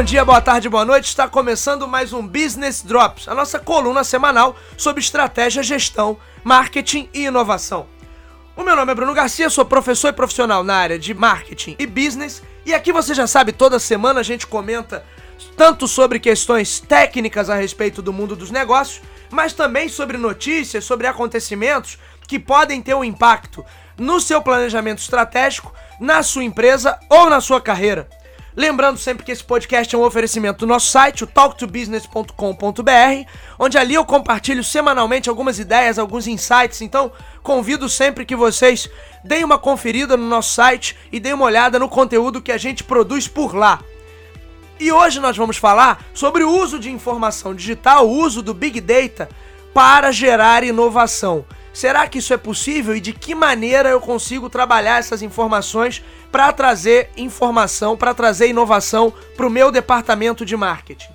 Bom dia, boa tarde, boa noite. Está começando mais um Business Drops, a nossa coluna semanal sobre estratégia, gestão, marketing e inovação. O meu nome é Bruno Garcia, sou professor e profissional na área de marketing e business, e aqui você já sabe, toda semana a gente comenta tanto sobre questões técnicas a respeito do mundo dos negócios, mas também sobre notícias, sobre acontecimentos que podem ter um impacto no seu planejamento estratégico, na sua empresa ou na sua carreira. Lembrando sempre que esse podcast é um oferecimento do nosso site, o talktobusiness.com.br, onde ali eu compartilho semanalmente algumas ideias, alguns insights. Então, convido sempre que vocês deem uma conferida no nosso site e deem uma olhada no conteúdo que a gente produz por lá. E hoje nós vamos falar sobre o uso de informação digital, o uso do Big Data para gerar inovação. Será que isso é possível e de que maneira eu consigo trabalhar essas informações para trazer informação, para trazer inovação para o meu departamento de marketing?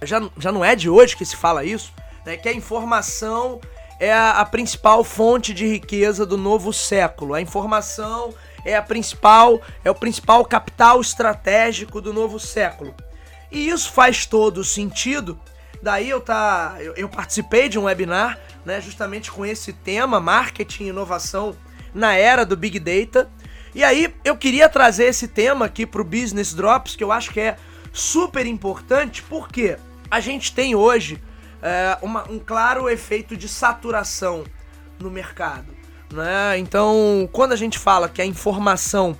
Já, já não é de hoje que se fala isso, né? Que a informação é a, a principal fonte de riqueza do novo século. A informação é a principal, é o principal capital estratégico do novo século. E isso faz todo sentido. Daí eu tá, eu, eu participei de um webinar né, justamente com esse tema, marketing e inovação na era do Big Data. E aí eu queria trazer esse tema aqui para o Business Drops, que eu acho que é super importante, porque a gente tem hoje é, uma, um claro efeito de saturação no mercado. Né? Então, quando a gente fala que a informação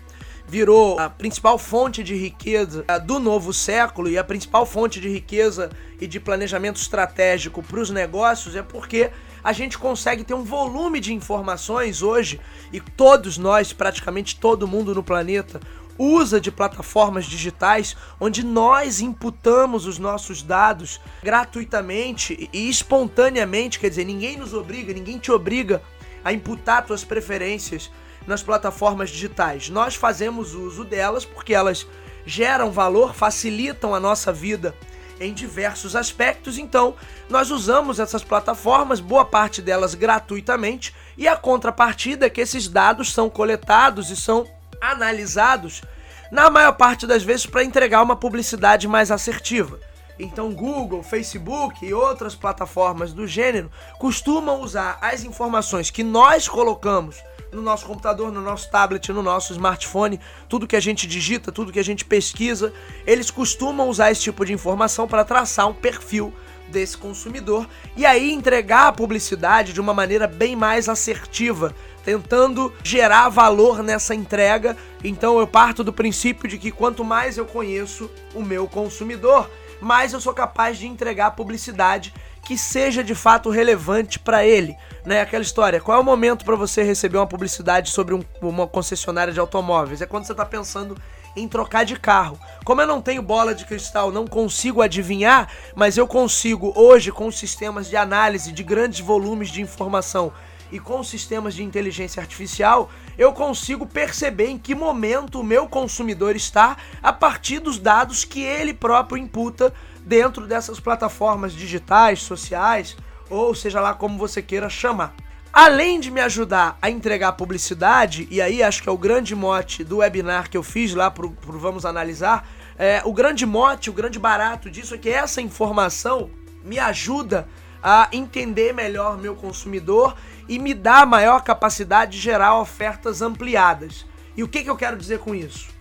virou a principal fonte de riqueza do novo século e a principal fonte de riqueza e de planejamento estratégico para os negócios, é porque a gente consegue ter um volume de informações hoje e todos nós, praticamente todo mundo no planeta, usa de plataformas digitais onde nós imputamos os nossos dados gratuitamente e espontaneamente, quer dizer, ninguém nos obriga, ninguém te obriga a imputar suas preferências nas plataformas digitais. Nós fazemos uso delas porque elas geram valor, facilitam a nossa vida em diversos aspectos. Então, nós usamos essas plataformas, boa parte delas gratuitamente, e a contrapartida é que esses dados são coletados e são analisados, na maior parte das vezes, para entregar uma publicidade mais assertiva. Então, Google, Facebook e outras plataformas do gênero costumam usar as informações que nós colocamos no nosso computador, no nosso tablet, no nosso smartphone, tudo que a gente digita, tudo que a gente pesquisa, eles costumam usar esse tipo de informação para traçar um perfil desse consumidor e aí entregar a publicidade de uma maneira bem mais assertiva, tentando gerar valor nessa entrega. Então eu parto do princípio de que quanto mais eu conheço o meu consumidor, mais eu sou capaz de entregar publicidade que seja de fato relevante para ele, né? Aquela história, qual é o momento para você receber uma publicidade sobre um, uma concessionária de automóveis? É quando você está pensando em trocar de carro. Como eu não tenho bola de cristal, não consigo adivinhar, mas eu consigo hoje com sistemas de análise de grandes volumes de informação e com sistemas de inteligência artificial, eu consigo perceber em que momento o meu consumidor está a partir dos dados que ele próprio imputa dentro dessas plataformas digitais, sociais, ou seja lá como você queira chamar. Além de me ajudar a entregar publicidade, e aí acho que é o grande mote do webinar que eu fiz lá pro, pro Vamos Analisar, é, o grande mote, o grande barato disso é que essa informação me ajuda a entender melhor meu consumidor e me dá maior capacidade de gerar ofertas ampliadas. E o que, que eu quero dizer com isso?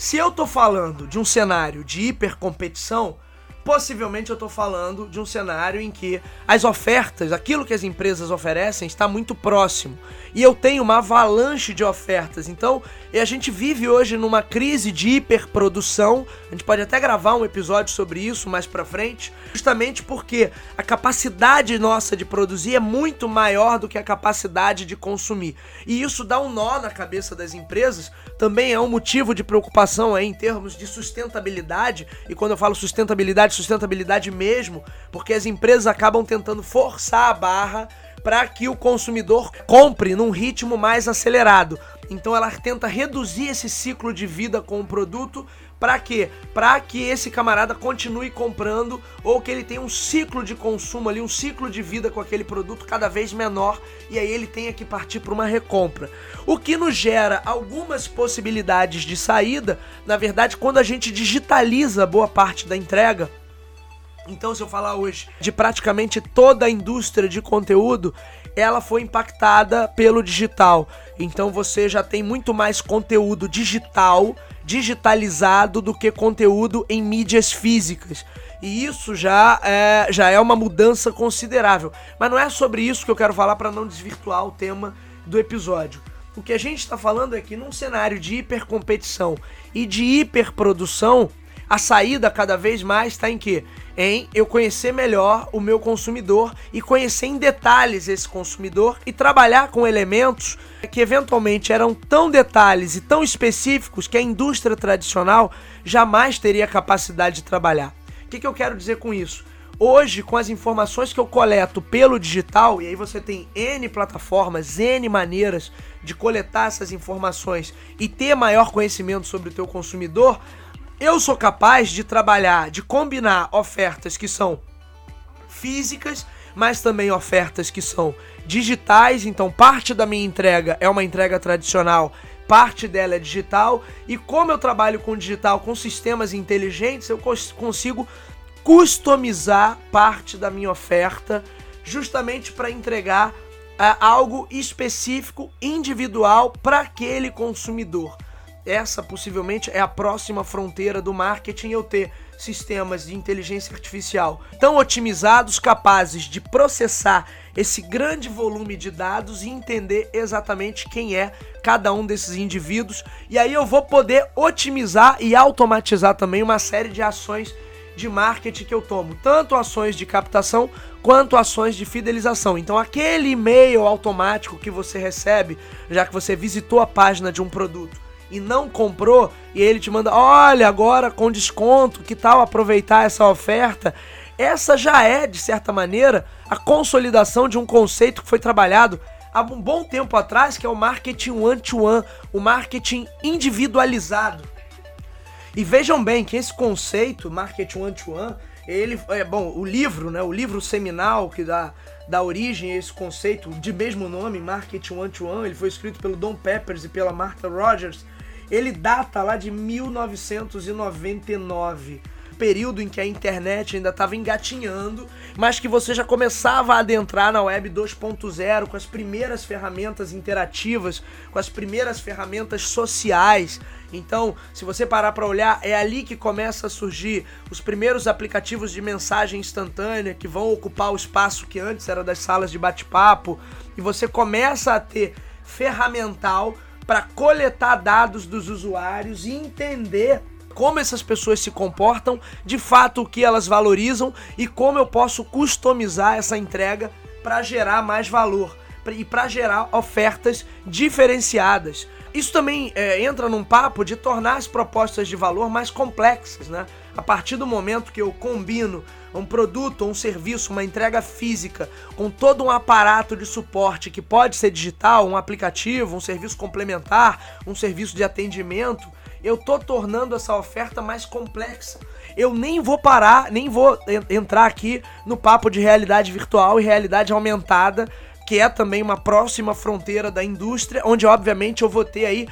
Se eu estou falando de um cenário de hipercompetição, possivelmente eu estou falando de um cenário em que as ofertas, aquilo que as empresas oferecem, está muito próximo. E eu tenho uma avalanche de ofertas. Então, a gente vive hoje numa crise de hiperprodução. A gente pode até gravar um episódio sobre isso mais para frente, justamente porque a capacidade nossa de produzir é muito maior do que a capacidade de consumir. E isso dá um nó na cabeça das empresas, também é um motivo de preocupação em termos de sustentabilidade. E quando eu falo sustentabilidade, sustentabilidade mesmo, porque as empresas acabam tentando forçar a barra para que o consumidor compre num ritmo mais acelerado. Então ela tenta reduzir esse ciclo de vida com o produto para quê? Para que esse camarada continue comprando ou que ele tenha um ciclo de consumo ali, um ciclo de vida com aquele produto cada vez menor e aí ele tenha que partir para uma recompra. O que nos gera algumas possibilidades de saída, na verdade, quando a gente digitaliza boa parte da entrega, então, se eu falar hoje de praticamente toda a indústria de conteúdo, ela foi impactada pelo digital. Então, você já tem muito mais conteúdo digital, digitalizado, do que conteúdo em mídias físicas. E isso já é, já é uma mudança considerável. Mas não é sobre isso que eu quero falar para não desvirtuar o tema do episódio. O que a gente está falando é que num cenário de hipercompetição e de hiperprodução, a saída cada vez mais está em quê? Em eu conhecer melhor o meu consumidor e conhecer em detalhes esse consumidor e trabalhar com elementos que eventualmente eram tão detalhes e tão específicos que a indústria tradicional jamais teria capacidade de trabalhar. O que, que eu quero dizer com isso? Hoje, com as informações que eu coleto pelo digital, e aí você tem N plataformas, N maneiras de coletar essas informações e ter maior conhecimento sobre o teu consumidor, eu sou capaz de trabalhar, de combinar ofertas que são físicas, mas também ofertas que são digitais. Então, parte da minha entrega é uma entrega tradicional, parte dela é digital. E como eu trabalho com digital, com sistemas inteligentes, eu consigo customizar parte da minha oferta justamente para entregar uh, algo específico, individual para aquele consumidor essa possivelmente é a próxima fronteira do marketing eu ter sistemas de inteligência artificial tão otimizados, capazes de processar esse grande volume de dados e entender exatamente quem é cada um desses indivíduos. E aí eu vou poder otimizar e automatizar também uma série de ações de marketing que eu tomo, tanto ações de captação quanto ações de fidelização. Então, aquele e-mail automático que você recebe, já que você visitou a página de um produto e não comprou, e ele te manda, olha, agora com desconto, que tal aproveitar essa oferta? Essa já é, de certa maneira, a consolidação de um conceito que foi trabalhado há um bom tempo atrás, que é o marketing one-to-one, -one, o marketing individualizado. E vejam bem que esse conceito, marketing one-to-one, -one, ele é bom, o livro, né, o livro seminal que dá, dá origem a esse conceito de mesmo nome, marketing one-to-one, -one, ele foi escrito pelo Don Peppers e pela Martha Rogers ele data lá de 1999 período em que a internet ainda estava engatinhando, mas que você já começava a adentrar na web 2.0 com as primeiras ferramentas interativas, com as primeiras ferramentas sociais. Então, se você parar para olhar, é ali que começa a surgir os primeiros aplicativos de mensagem instantânea que vão ocupar o espaço que antes era das salas de bate-papo, e você começa a ter ferramental para coletar dados dos usuários e entender como essas pessoas se comportam, de fato o que elas valorizam e como eu posso customizar essa entrega para gerar mais valor e para gerar ofertas diferenciadas. Isso também é, entra num papo de tornar as propostas de valor mais complexas, né? A partir do momento que eu combino um produto, um serviço, uma entrega física com todo um aparato de suporte que pode ser digital, um aplicativo, um serviço complementar, um serviço de atendimento, eu tô tornando essa oferta mais complexa. Eu nem vou parar, nem vou entrar aqui no papo de realidade virtual e realidade aumentada, que é também uma próxima fronteira da indústria, onde obviamente eu vou ter aí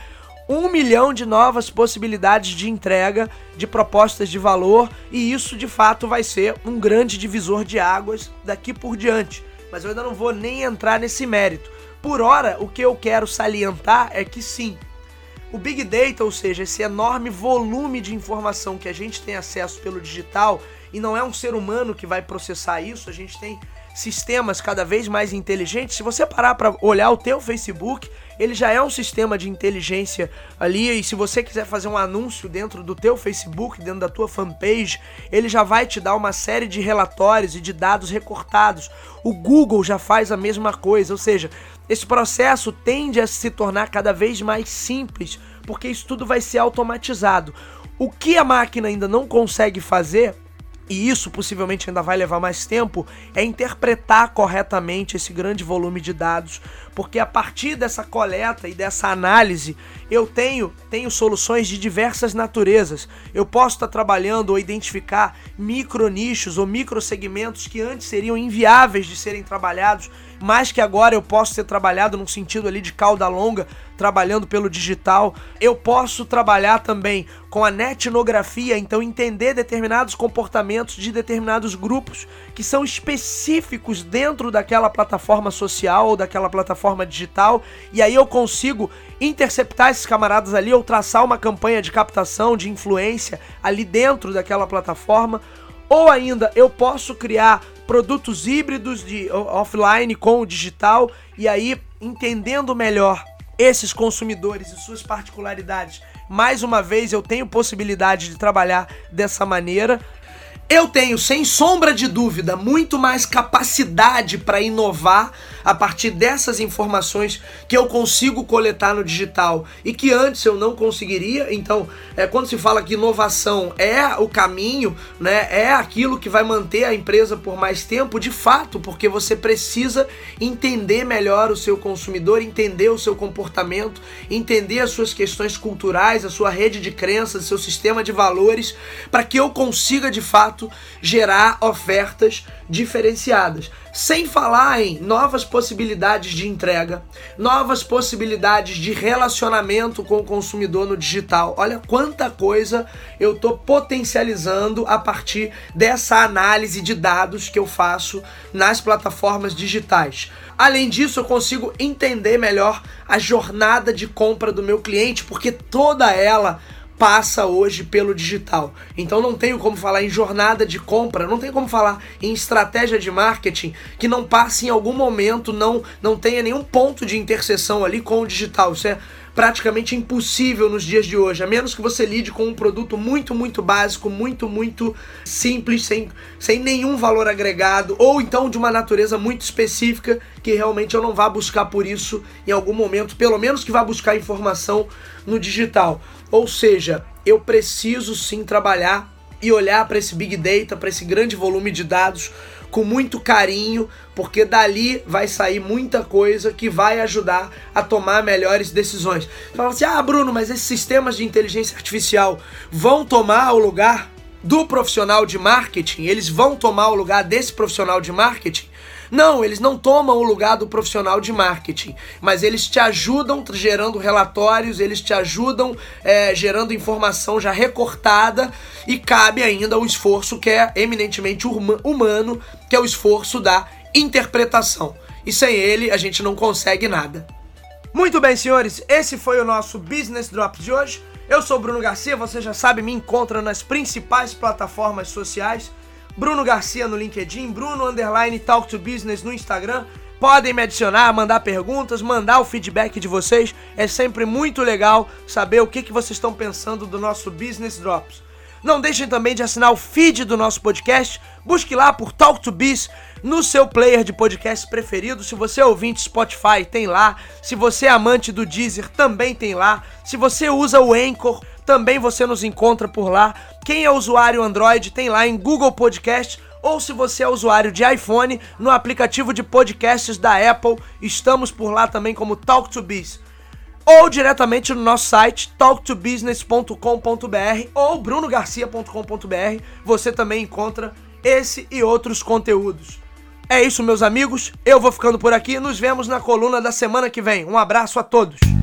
um milhão de novas possibilidades de entrega de propostas de valor e isso de fato vai ser um grande divisor de águas daqui por diante. Mas eu ainda não vou nem entrar nesse mérito. Por hora, o que eu quero salientar é que sim, o Big Data, ou seja, esse enorme volume de informação que a gente tem acesso pelo digital, e não é um ser humano que vai processar isso, a gente tem sistemas cada vez mais inteligentes. Se você parar para olhar o teu Facebook, ele já é um sistema de inteligência ali e se você quiser fazer um anúncio dentro do teu Facebook, dentro da tua fanpage, ele já vai te dar uma série de relatórios e de dados recortados. O Google já faz a mesma coisa, ou seja, esse processo tende a se tornar cada vez mais simples, porque isso tudo vai ser automatizado. O que a máquina ainda não consegue fazer e isso possivelmente ainda vai levar mais tempo, é interpretar corretamente esse grande volume de dados, porque a partir dessa coleta e dessa análise eu tenho, tenho soluções de diversas naturezas. Eu posso estar trabalhando ou identificar micro nichos ou micro segmentos que antes seriam inviáveis de serem trabalhados, mas que agora eu posso ser trabalhado num sentido ali de cauda longa, trabalhando pelo digital. Eu posso trabalhar também com a netnografia, então entender determinados comportamentos de determinados grupos que são específicos dentro daquela plataforma social ou daquela plataforma digital, e aí eu consigo interceptar esses camaradas ali ou traçar uma campanha de captação, de influência ali dentro daquela plataforma. Ou ainda eu posso criar produtos híbridos de offline com o digital e aí entendendo melhor esses consumidores e suas particularidades. Mais uma vez eu tenho possibilidade de trabalhar dessa maneira eu tenho, sem sombra de dúvida, muito mais capacidade para inovar a partir dessas informações que eu consigo coletar no digital e que antes eu não conseguiria. Então, é, quando se fala que inovação é o caminho, né, é aquilo que vai manter a empresa por mais tempo, de fato, porque você precisa entender melhor o seu consumidor, entender o seu comportamento, entender as suas questões culturais, a sua rede de crenças, seu sistema de valores, para que eu consiga de fato gerar ofertas diferenciadas. Sem falar em novas possibilidades de entrega, novas possibilidades de relacionamento com o consumidor no digital. Olha quanta coisa eu estou potencializando a partir dessa análise de dados que eu faço nas plataformas digitais. Além disso, eu consigo entender melhor a jornada de compra do meu cliente, porque toda ela passa hoje pelo digital. Então não tenho como falar em jornada de compra, não tenho como falar em estratégia de marketing que não passe em algum momento, não, não tenha nenhum ponto de interseção ali com o digital. Isso é praticamente impossível nos dias de hoje, a menos que você lide com um produto muito, muito básico, muito, muito simples, sem, sem nenhum valor agregado, ou então de uma natureza muito específica que realmente eu não vá buscar por isso em algum momento, pelo menos que vá buscar informação no digital. Ou seja, eu preciso sim trabalhar e olhar para esse big data, para esse grande volume de dados com muito carinho, porque dali vai sair muita coisa que vai ajudar a tomar melhores decisões. Fala assim: "Ah, Bruno, mas esses sistemas de inteligência artificial vão tomar o lugar do profissional de marketing? Eles vão tomar o lugar desse profissional de marketing?" Não, eles não tomam o lugar do profissional de marketing, mas eles te ajudam gerando relatórios, eles te ajudam é, gerando informação já recortada e cabe ainda o esforço que é eminentemente humano, que é o esforço da interpretação. E sem ele a gente não consegue nada. Muito bem, senhores, esse foi o nosso Business Drops de hoje. Eu sou Bruno Garcia, você já sabe, me encontra nas principais plataformas sociais. Bruno Garcia no LinkedIn, Bruno Underline Talk to Business no Instagram. Podem me adicionar, mandar perguntas, mandar o feedback de vocês. É sempre muito legal saber o que, que vocês estão pensando do nosso Business Drops. Não deixem também de assinar o feed do nosso podcast. Busque lá por Talk to Biz no seu player de podcast preferido. Se você é ouvinte Spotify, tem lá. Se você é amante do Deezer, também tem lá. Se você usa o Anchor, também você nos encontra por lá. Quem é usuário Android tem lá em Google Podcast ou se você é usuário de iPhone, no aplicativo de podcasts da Apple, estamos por lá também como Talk to Biz. Ou diretamente no nosso site talktobusiness.com.br ou brunogarcia.com.br, você também encontra esse e outros conteúdos. É isso, meus amigos. Eu vou ficando por aqui. Nos vemos na coluna da semana que vem. Um abraço a todos.